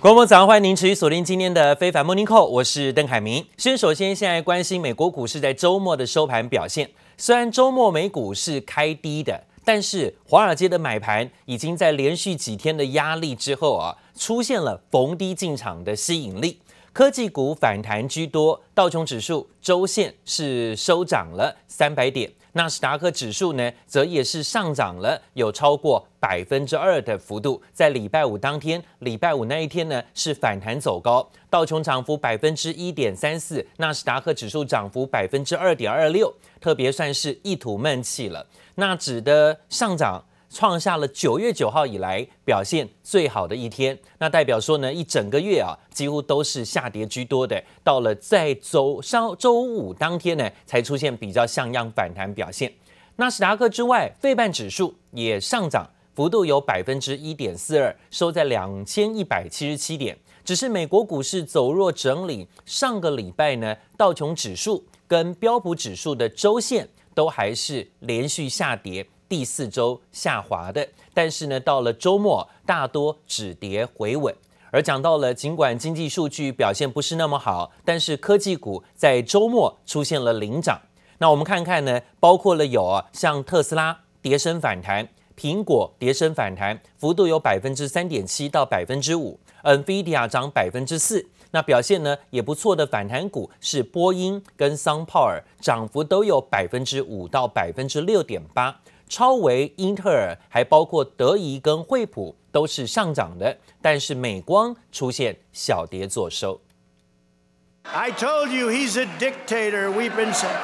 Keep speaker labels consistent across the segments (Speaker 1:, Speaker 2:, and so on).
Speaker 1: 观众早上，欢迎您持续锁定今天的非凡 Morning Call，我是邓凯明。先首先，现在关心美国股市在周末的收盘表现。虽然周末美股是开低的，但是华尔街的买盘已经在连续几天的压力之后啊，出现了逢低进场的吸引力。科技股反弹居多，道琼指数周线是收涨了三百点，纳斯达克指数呢则也是上涨了有超过百分之二的幅度。在礼拜五当天，礼拜五那一天呢是反弹走高，道琼涨幅百分之一点三四，纳斯达克指数涨幅百分之二点二六，特别算是一吐闷气了。纳指的上涨。创下了九月九号以来表现最好的一天，那代表说呢，一整个月啊，几乎都是下跌居多的。到了在周上周五当天呢，才出现比较像样反弹表现。纳斯达克之外，费半指数也上涨，幅度有百分之一点四二，收在两千一百七十七点。只是美国股市走弱整理，上个礼拜呢，道琼指数跟标普指数的周线都还是连续下跌。第四周下滑的，但是呢，到了周末大多止跌回稳。而讲到了，尽管经济数据表现不是那么好，但是科技股在周末出现了领涨。那我们看看呢，包括了有啊，像特斯拉跌升反弹，苹果跌升反弹，幅度有百分之三点七到百分之五，NVIDIA 涨百分之四。那表现呢也不错的反弹股是波音跟桑炮尔涨幅都有百分之五到百分之六点八。超微、英特尔，还包括德仪跟惠普都是上涨的，但是美光出现小跌作收。
Speaker 2: I told you he's a dictator. We've been saying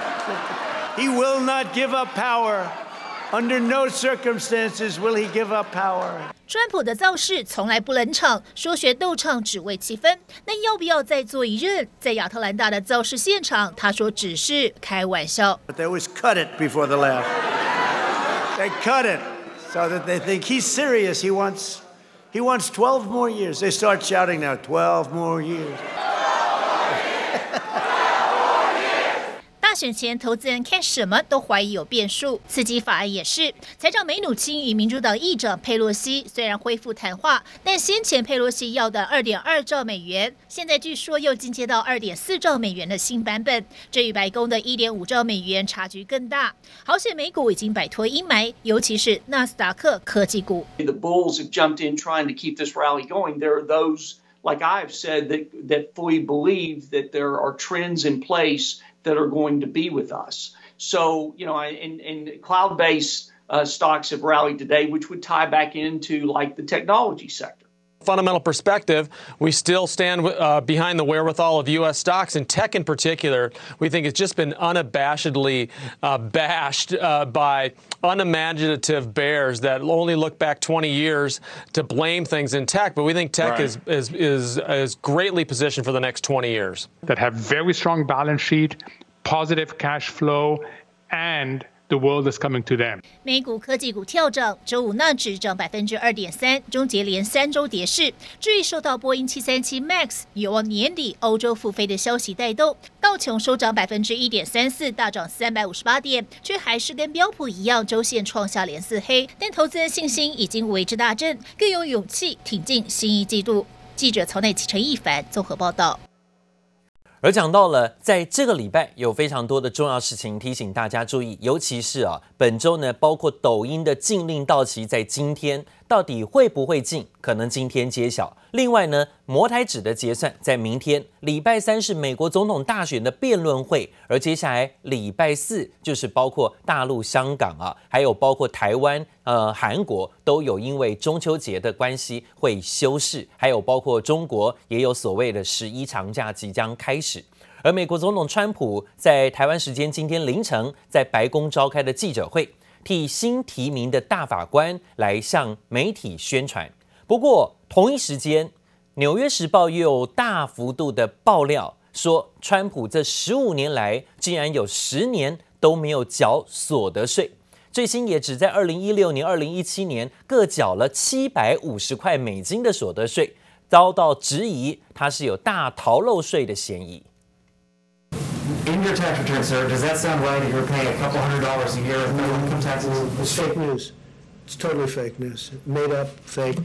Speaker 2: he will not give up power. Under no circumstances will he give up power.
Speaker 3: 川普的造势从来不冷场，说学逗唱只为气氛。那要不要再做一任？在亚特兰大的造势现场，他说只是开玩笑。
Speaker 2: But they always cut it before the laugh. They cut it so that they think he's serious. He wants, he wants 12 more years. They start shouting now, 12 more years.
Speaker 3: 选前，投资人看什么都怀疑有变数，刺激法案也是。财长梅努钦与民主党议长佩洛西虽然恢复谈话，但先前佩洛西要的二点二兆美元，现在据说又进阶到二点四兆美元的新版本，这与白宫的一点五兆美元差距更大。好险美股已经摆脱阴霾，尤其是纳斯达克科技股。
Speaker 4: The bulls have jumped in trying to keep this rally going. There are those, like I've said, that that fully believe that there are trends in place. that are going to be with us. So, you know, and, and cloud-based uh, stocks have rallied today, which would tie back into like the technology sector.
Speaker 5: Fundamental perspective, we still stand uh, behind the wherewithal of U.S. stocks and tech in particular. We think it's just been unabashedly uh, bashed uh, by unimaginative bears that only look back 20 years to blame things in tech. But we think tech right. is, is, is, is greatly positioned for the next 20 years.
Speaker 6: That have very strong balance sheet, positive cash flow, and The world is coming to them.
Speaker 3: 美股科技股跳涨，周五纳指涨百分之二点三，终结连三周跌势。至于受到波音七三七 MAX 有望年底欧洲复飞的消息带动，道琼收涨百分之一点三四，大涨三百五十八点，却还是跟标普一样周线创下连四黑。但投资人信心已经为之大振，更有勇气挺进新一季度。记者曹乃琪、陈一凡综合报道。
Speaker 1: 而讲到了，在这个礼拜有非常多的重要事情提醒大家注意，尤其是啊，本周呢，包括抖音的禁令到期在今天。到底会不会进？可能今天揭晓。另外呢，摩台指的结算在明天，礼拜三是美国总统大选的辩论会，而接下来礼拜四就是包括大陆、香港啊，还有包括台湾、呃韩国都有因为中秋节的关系会休市，还有包括中国也有所谓的十一长假即将开始。而美国总统川普在台湾时间今天凌晨在白宫召开的记者会。替新提名的大法官来向媒体宣传。不过，同一时间，《纽约时报》又有大幅度的爆料，说川普这十五年来竟然有十年都没有缴所得税。最新也只在二零一六年、二零一七年各缴了七百五十块美金的所得税，遭到质疑他是有大逃漏税的嫌疑。
Speaker 7: In your tax return, sir, does that sound right? that You're paying a couple hundred dollars a year of no income taxes?
Speaker 2: It's fake news. It's totally fake news. Made up, fake.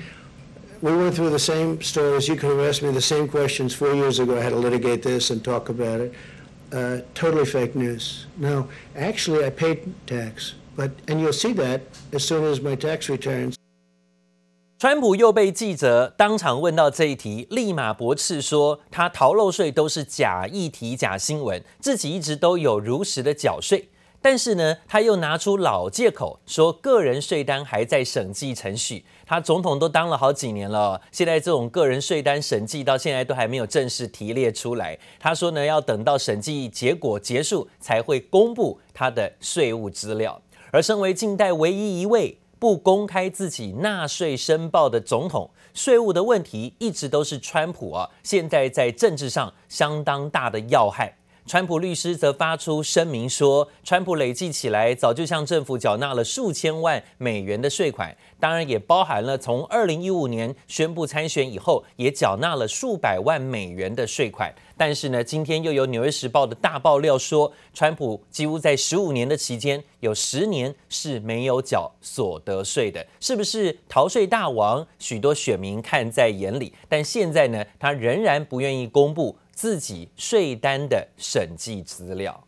Speaker 2: we went through the same stories. You could have asked me the same questions four years ago. I had to litigate this and talk about it. Uh, totally fake news. No, actually, I paid tax, but and you'll see that as soon as my tax returns.
Speaker 1: 川普又被记者当场问到这一题，立马驳斥说他逃漏税都是假议题、假新闻，自己一直都有如实的缴税。但是呢，他又拿出老借口说个人税单还在审计程序。他总统都当了好几年了，现在这种个人税单审计到现在都还没有正式提列出来。他说呢，要等到审计结果结束才会公布他的税务资料。而身为近代唯一一位不公开自己纳税申报的总统，税务的问题一直都是川普啊，现在在政治上相当大的要害。川普律师则发出声明说，川普累计起来早就向政府缴纳了数千万美元的税款，当然也包含了从二零一五年宣布参选以后也缴纳了数百万美元的税款。但是呢，今天又有《纽约时报》的大爆料说，川普几乎在十五年的期间有十年是没有缴所得税的，是不是逃税大王？许多选民看在眼里，但现在呢，他仍然不愿意公布。自己税单的审计资料。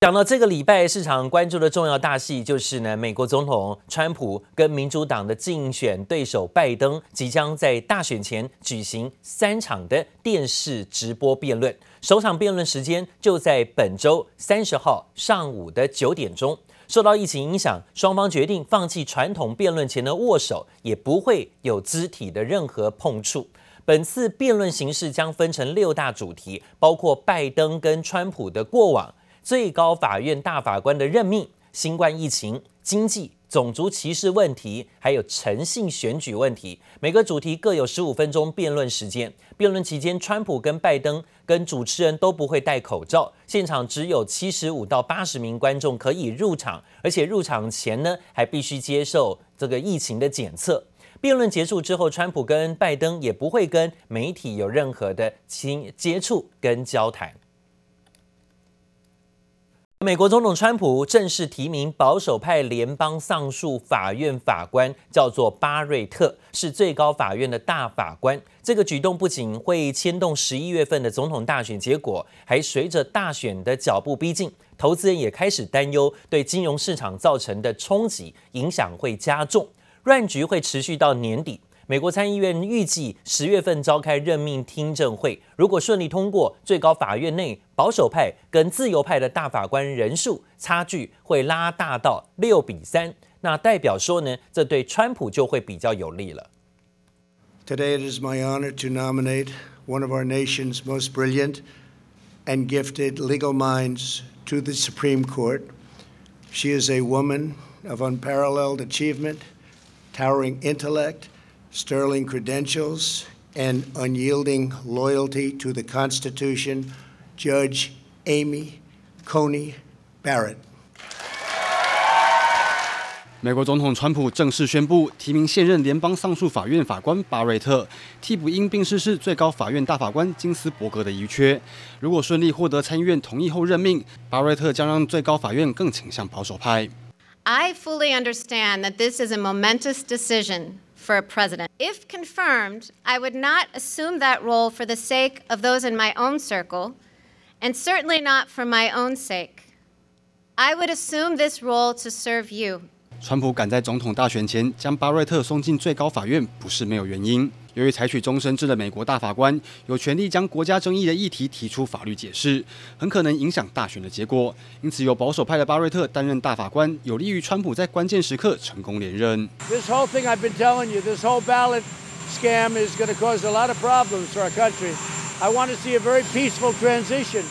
Speaker 1: 讲到这个礼拜市场关注的重要大戏，就是呢，美国总统川普跟民主党的竞选对手拜登即将在大选前举行三场的电视直播辩论。首场辩论时间就在本周三十号上午的九点钟。受到疫情影响，双方决定放弃传统辩论前的握手，也不会有肢体的任何碰触。本次辩论形式将分成六大主题，包括拜登跟川普的过往、最高法院大法官的任命、新冠疫情、经济、种族歧视问题，还有诚信选举问题。每个主题各有十五分钟辩论时间。辩论期间，川普跟拜登跟主持人都不会戴口罩，现场只有七十五到八十名观众可以入场，而且入场前呢还必须接受这个疫情的检测。辩论结束之后，川普跟拜登也不会跟媒体有任何的亲接触跟交谈。美国总统川普正式提名保守派联邦上诉法院法官，叫做巴瑞特，是最高法院的大法官。这个举动不仅会牵动十一月份的总统大选结果，还随着大选的脚步逼近，投资人也开始担忧对金融市场造成的冲击影响会加重。乱局会持续到年底。美国参议院预计十月份召开任命听证会，如果顺利通过，最高法院内保守派跟自由派的大法官人数差距会拉大到六比三。那代表说呢，这对川普就会比较有利了。
Speaker 2: Today it is my honor to nominate one of our nation's most brilliant and gifted legal minds to the Supreme Court. She is a woman of unparalleled achievement. Towering intellect, sterling credentials, and unyielding loyalty to the Constitution, Judge Amy Coney Barrett。
Speaker 8: 美国总统川普正式宣布提名现任联邦上诉法院法官巴瑞特，替补因病逝世最高法院大法官金斯伯格的遗缺。如果顺利获得参议院同意后任命，巴瑞特将让最高法院更倾向保守派。
Speaker 9: I fully understand that this is a momentous decision for a president. If confirmed, I would not assume that role for the sake of those in my own circle, and certainly not for my own sake. I would assume this role to serve you.
Speaker 8: 川普赶在总统大选前将巴瑞特送进最高法院，不是没有原因。 由于采取终身制的美国大法官有权利将国家争议的议题提出法律解释，很可能影响大选的结果。因此，由保守派的巴瑞特担任大法官，有利于川普在关键时刻成功连任。
Speaker 2: This whole thing I've been telling you, this whole ballot scam is going to cause a lot of problems for our country. I want to see a very peaceful transition,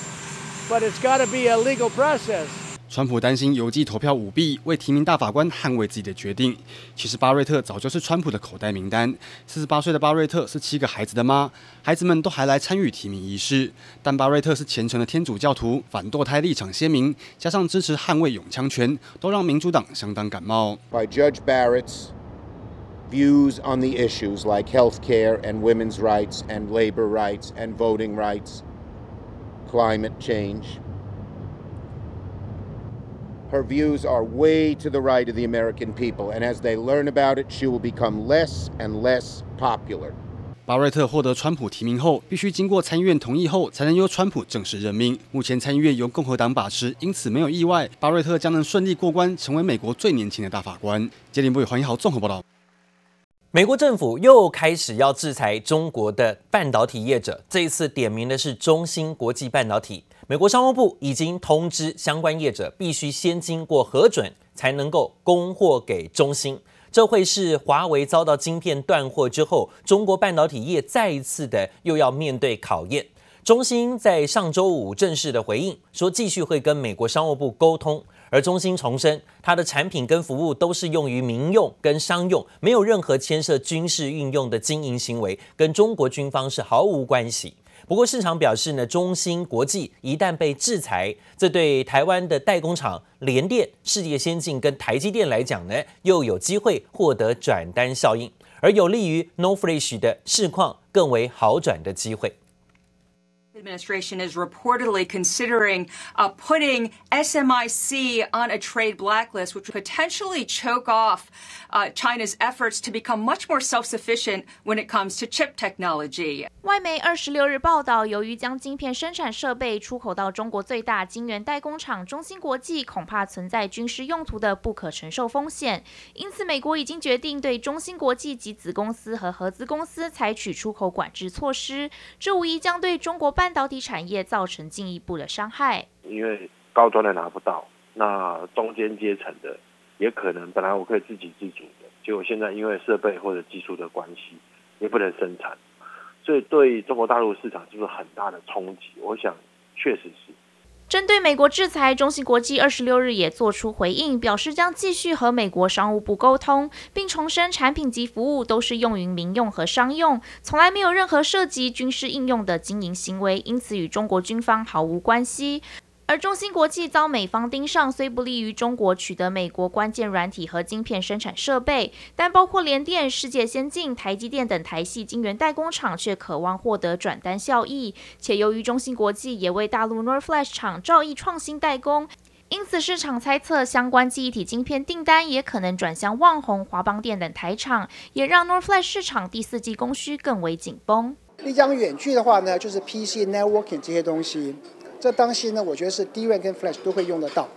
Speaker 2: but it's got to be a legal process.
Speaker 8: 川普担心邮寄投票舞弊，为提名大法官捍卫自己的决定。其实巴瑞特早就是川普的口袋名单。四十八岁的巴瑞特是七个孩子的妈，孩子们都还来参与提名仪式。但巴瑞特是虔诚的天主教徒，反堕胎立场鲜明，加上支持捍卫永枪权，都让民主党相当感冒。
Speaker 10: By Judge Barrett's views on the issues like health care and women's rights and labor rights and voting rights, climate change. Her views are way to the right of the American people, and as they learn about it, she will become less and less popular.
Speaker 8: 巴瑞特获得川普提名后，必须经过参议院同意后，才能由川普正式任命。目前参议院由共和党把持，因此没有意外，巴瑞特将能顺利过关，成为美国最年轻的大法官。杰林部与黄一豪综合报道。
Speaker 1: 美国政府又开始要制裁中国的半导体业者，这一次点名的是中芯国际半导体。美国商务部已经通知相关业者，必须先经过核准，才能够供货给中兴。这会是华为遭到晶片断货之后，中国半导体业再一次的又要面对考验。中兴在上周五正式的回应说，继续会跟美国商务部沟通。而中兴重申，它的产品跟服务都是用于民用跟商用，没有任何牵涉军事运用的经营行为，跟中国军方是毫无关系。不过市场表示呢，中芯国际一旦被制裁，这对台湾的代工厂联电、世界先进跟台积电来讲呢，又有机会获得转单效应，而有利于 No Fresh 的市况更为好转的机会。
Speaker 11: Administration is reportedly considering uh, putting SMIC on a trade blacklist, which would potentially choke off uh, China's efforts to become much more self-sufficient when it comes to chip technology.
Speaker 12: 外媒二十六日报道，由于将晶片生产设备出口到中国最大晶圆代工厂中芯国际，恐怕存在军事用途的不可承受风险，因此美国已经决定对中芯国际及子公司和合资公司采取出口管制措施，这无疑将对中国半半导体产业造成进一步的伤害，
Speaker 13: 因为高端的拿不到，那中间阶层的也可能本来我可以自给自足的，结果现在因为设备或者技术的关系，也不能生产，所以对中国大陆市场是不是很大的冲击？我想确实是。
Speaker 12: 针对美国制裁，中芯国际二十六日也做出回应，表示将继续和美国商务部沟通，并重申产品及服务都是用于民用和商用，从来没有任何涉及军事应用的经营行为，因此与中国军方毫无关系。而中芯国际遭美方盯上，虽不利于中国取得美国关键软体和晶片生产设备，但包括联电、世界先进、台积电等台系晶圆代工厂却渴望获得转单效益。且由于中芯国际也为大陆 NOR Flash 厂兆易创新代工，因此市场猜测相关记忆体晶片订单也可能转向旺宏、华邦电等台厂，也让 NOR Flash 市场第四季供需更为紧绷。
Speaker 14: 你讲远距的话呢，就是 PC networking 这些东西。这东西呢，我觉得是 DRAM 跟 Flash 都会用得到。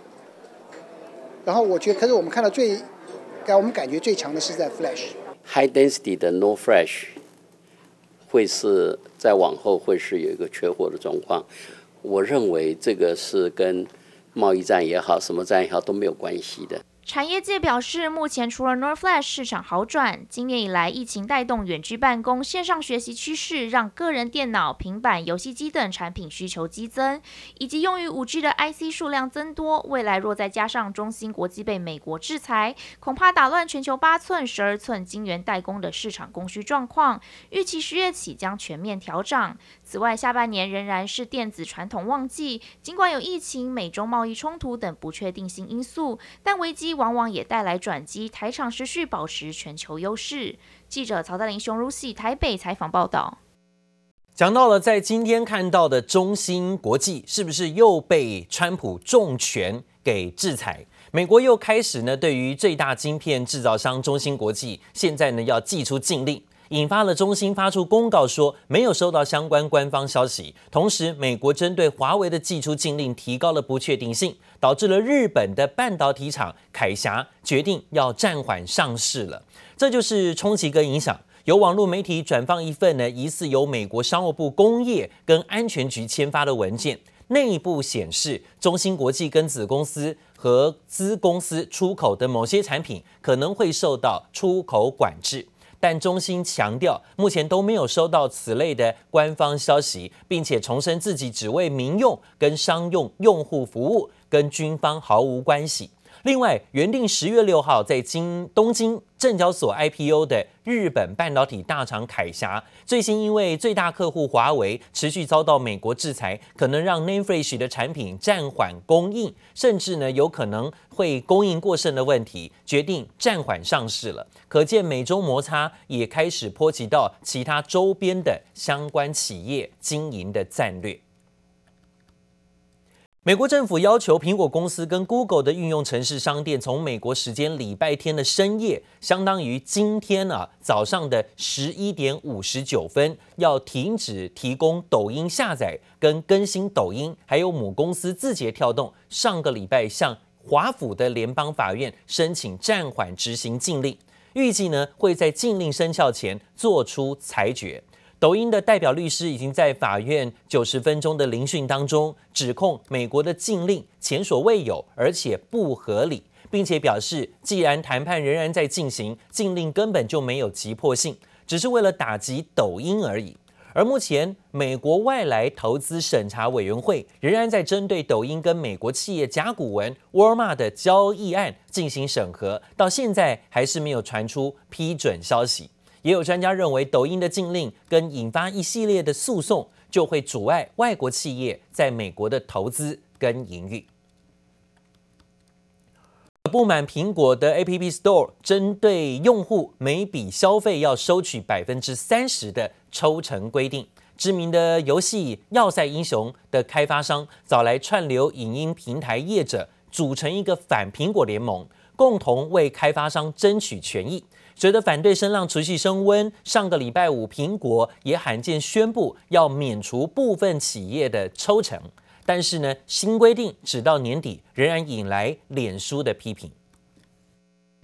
Speaker 14: 然后我觉得，可是我们看到最，给我们感觉最强的是在 Flash。
Speaker 15: High density 的 No Flash 会是在往后会是有一个缺货的状况。我认为这个是跟贸易战也好，什么战也好都没有关系的。
Speaker 12: 产业界表示，目前除了 NOR Flash 市场好转，今年以来疫情带动远距办公、线上学习趋势，让个人电脑、平板、游戏机等产品需求激增，以及用于 5G 的 IC 数量增多。未来若再加上中芯国际被美国制裁，恐怕打乱全球八寸、十二寸晶圆代工的市场供需状况，预期十月起将全面调涨。此外，下半年仍然是电子传统旺季，尽管有疫情、美中贸易冲突等不确定性因素，但危机往往也带来转机。台厂持续保持全球优势。记者曹德林、熊如喜台北采访报道。
Speaker 1: 讲到了在今天看到的中芯国际，是不是又被川普重拳给制裁？美国又开始呢，对于最大晶片制造商中芯国际，现在呢要祭出禁令。引发了中芯发出公告说没有收到相关官方消息，同时美国针对华为的寄出禁令提高了不确定性，导致了日本的半导体厂凯霞决定要暂缓上市了。这就是冲击跟影响。有网络媒体转放一份呢疑似由美国商务部工业跟安全局签发的文件，内部显示中芯国际跟子公司和资公司出口的某些产品可能会受到出口管制。但中心强调，目前都没有收到此类的官方消息，并且重申自己只为民用跟商用用户服务，跟军方毫无关系。另外，原定十月六号在京东京证交所 IPO 的日本半导体大厂凯霞，最新因为最大客户华为持续遭到美国制裁，可能让 NAND Flash 的产品暂缓供应，甚至呢有可能会供应过剩的问题，决定暂缓上市了。可见美中摩擦也开始波及到其他周边的相关企业经营的战略。美国政府要求苹果公司跟 Google 的应用程式商店，从美国时间礼拜天的深夜，相当于今天啊早上的十一点五十九分，要停止提供抖音下载跟更新抖音，还有母公司字节跳动上个礼拜向华府的联邦法院申请暂缓执行禁令，预计呢会在禁令生效前做出裁决。抖音的代表律师已经在法院九十分钟的聆讯当中指控美国的禁令前所未有，而且不合理，并且表示，既然谈判仍然在进行，禁令根本就没有急迫性，只是为了打击抖音而已。而目前，美国外来投资审查委员会仍然在针对抖音跟美国企业甲骨文、沃尔玛的交易案进行审核，到现在还是没有传出批准消息。也有专家认为，抖音的禁令跟引发一系列的诉讼，就会阻碍外国企业在美国的投资跟营运。不满苹果的 App Store 针对用户每笔消费要收取百分之三十的抽成规定，知名的游戏《要塞英雄》的开发商找来串流影音平台业者，组成一个反苹果联盟，共同为开发商争取权益。随着反对声浪持续升温，上个礼拜五，苹果也罕见宣布要免除部分企业的抽成。但是呢，新规定直到年底仍然引来脸书的批评。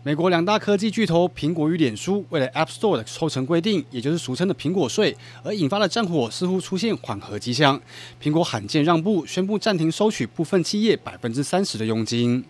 Speaker 8: 美国两大科技巨头苹果与脸书为了 App Store 的抽成规定，也就是俗称的苹果税，而引发的战火似乎出现缓和迹象。苹果罕见让步，宣布暂停收取部分企业百分之三十的佣金。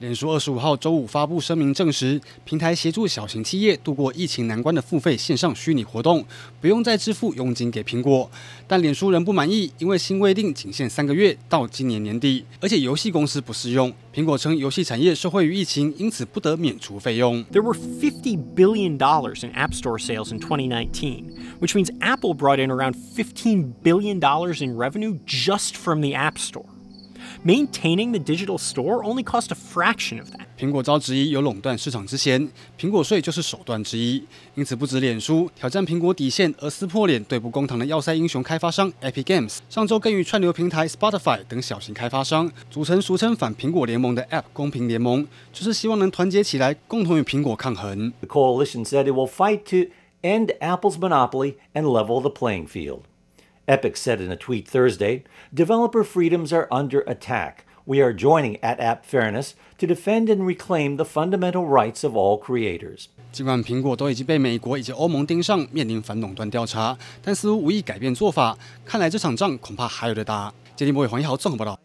Speaker 8: 脸书二十五号周五发布声明，证实平台协助小型企业度过疫情难关的付费线上虚拟活动，不用再支付佣金给苹果。但脸书仍不满意，因为新规定仅限三个月，到今年年底，而且游戏公司不适用。苹果称游戏产业受惠于疫情，因此不得免除费用。
Speaker 16: There were fifty billion dollars in App Store sales in 2019, which means Apple brought in around fifteen billion dollars in revenue just from the App Store. Maintaining the digital store only cost a fraction of that.
Speaker 8: 苹果遭质疑有垄断市场之嫌，苹果税就是手段之一。因此，不止脸书挑战苹果底线而撕破脸对簿公堂的要塞英雄开发商 Epic Games，上周更与串流平台 Spotify 等小型开发商组成俗称反苹果联盟的 App 公平联盟，就是希望能团结起来，共同与苹果抗衡。
Speaker 17: The coalition said it will fight to end Apple's monopoly and level the playing field. Epic said in a tweet Thursday, developer freedoms are under attack. We are joining at App Fairness to defend and reclaim the fundamental rights of all creators.
Speaker 8: 尽管苹果都已经被美国以及欧盟盯上，面临反垄断调查，但似乎无意改变做法。看来这场仗恐怕还有得打。杰尼博伟、黄一豪综合报道。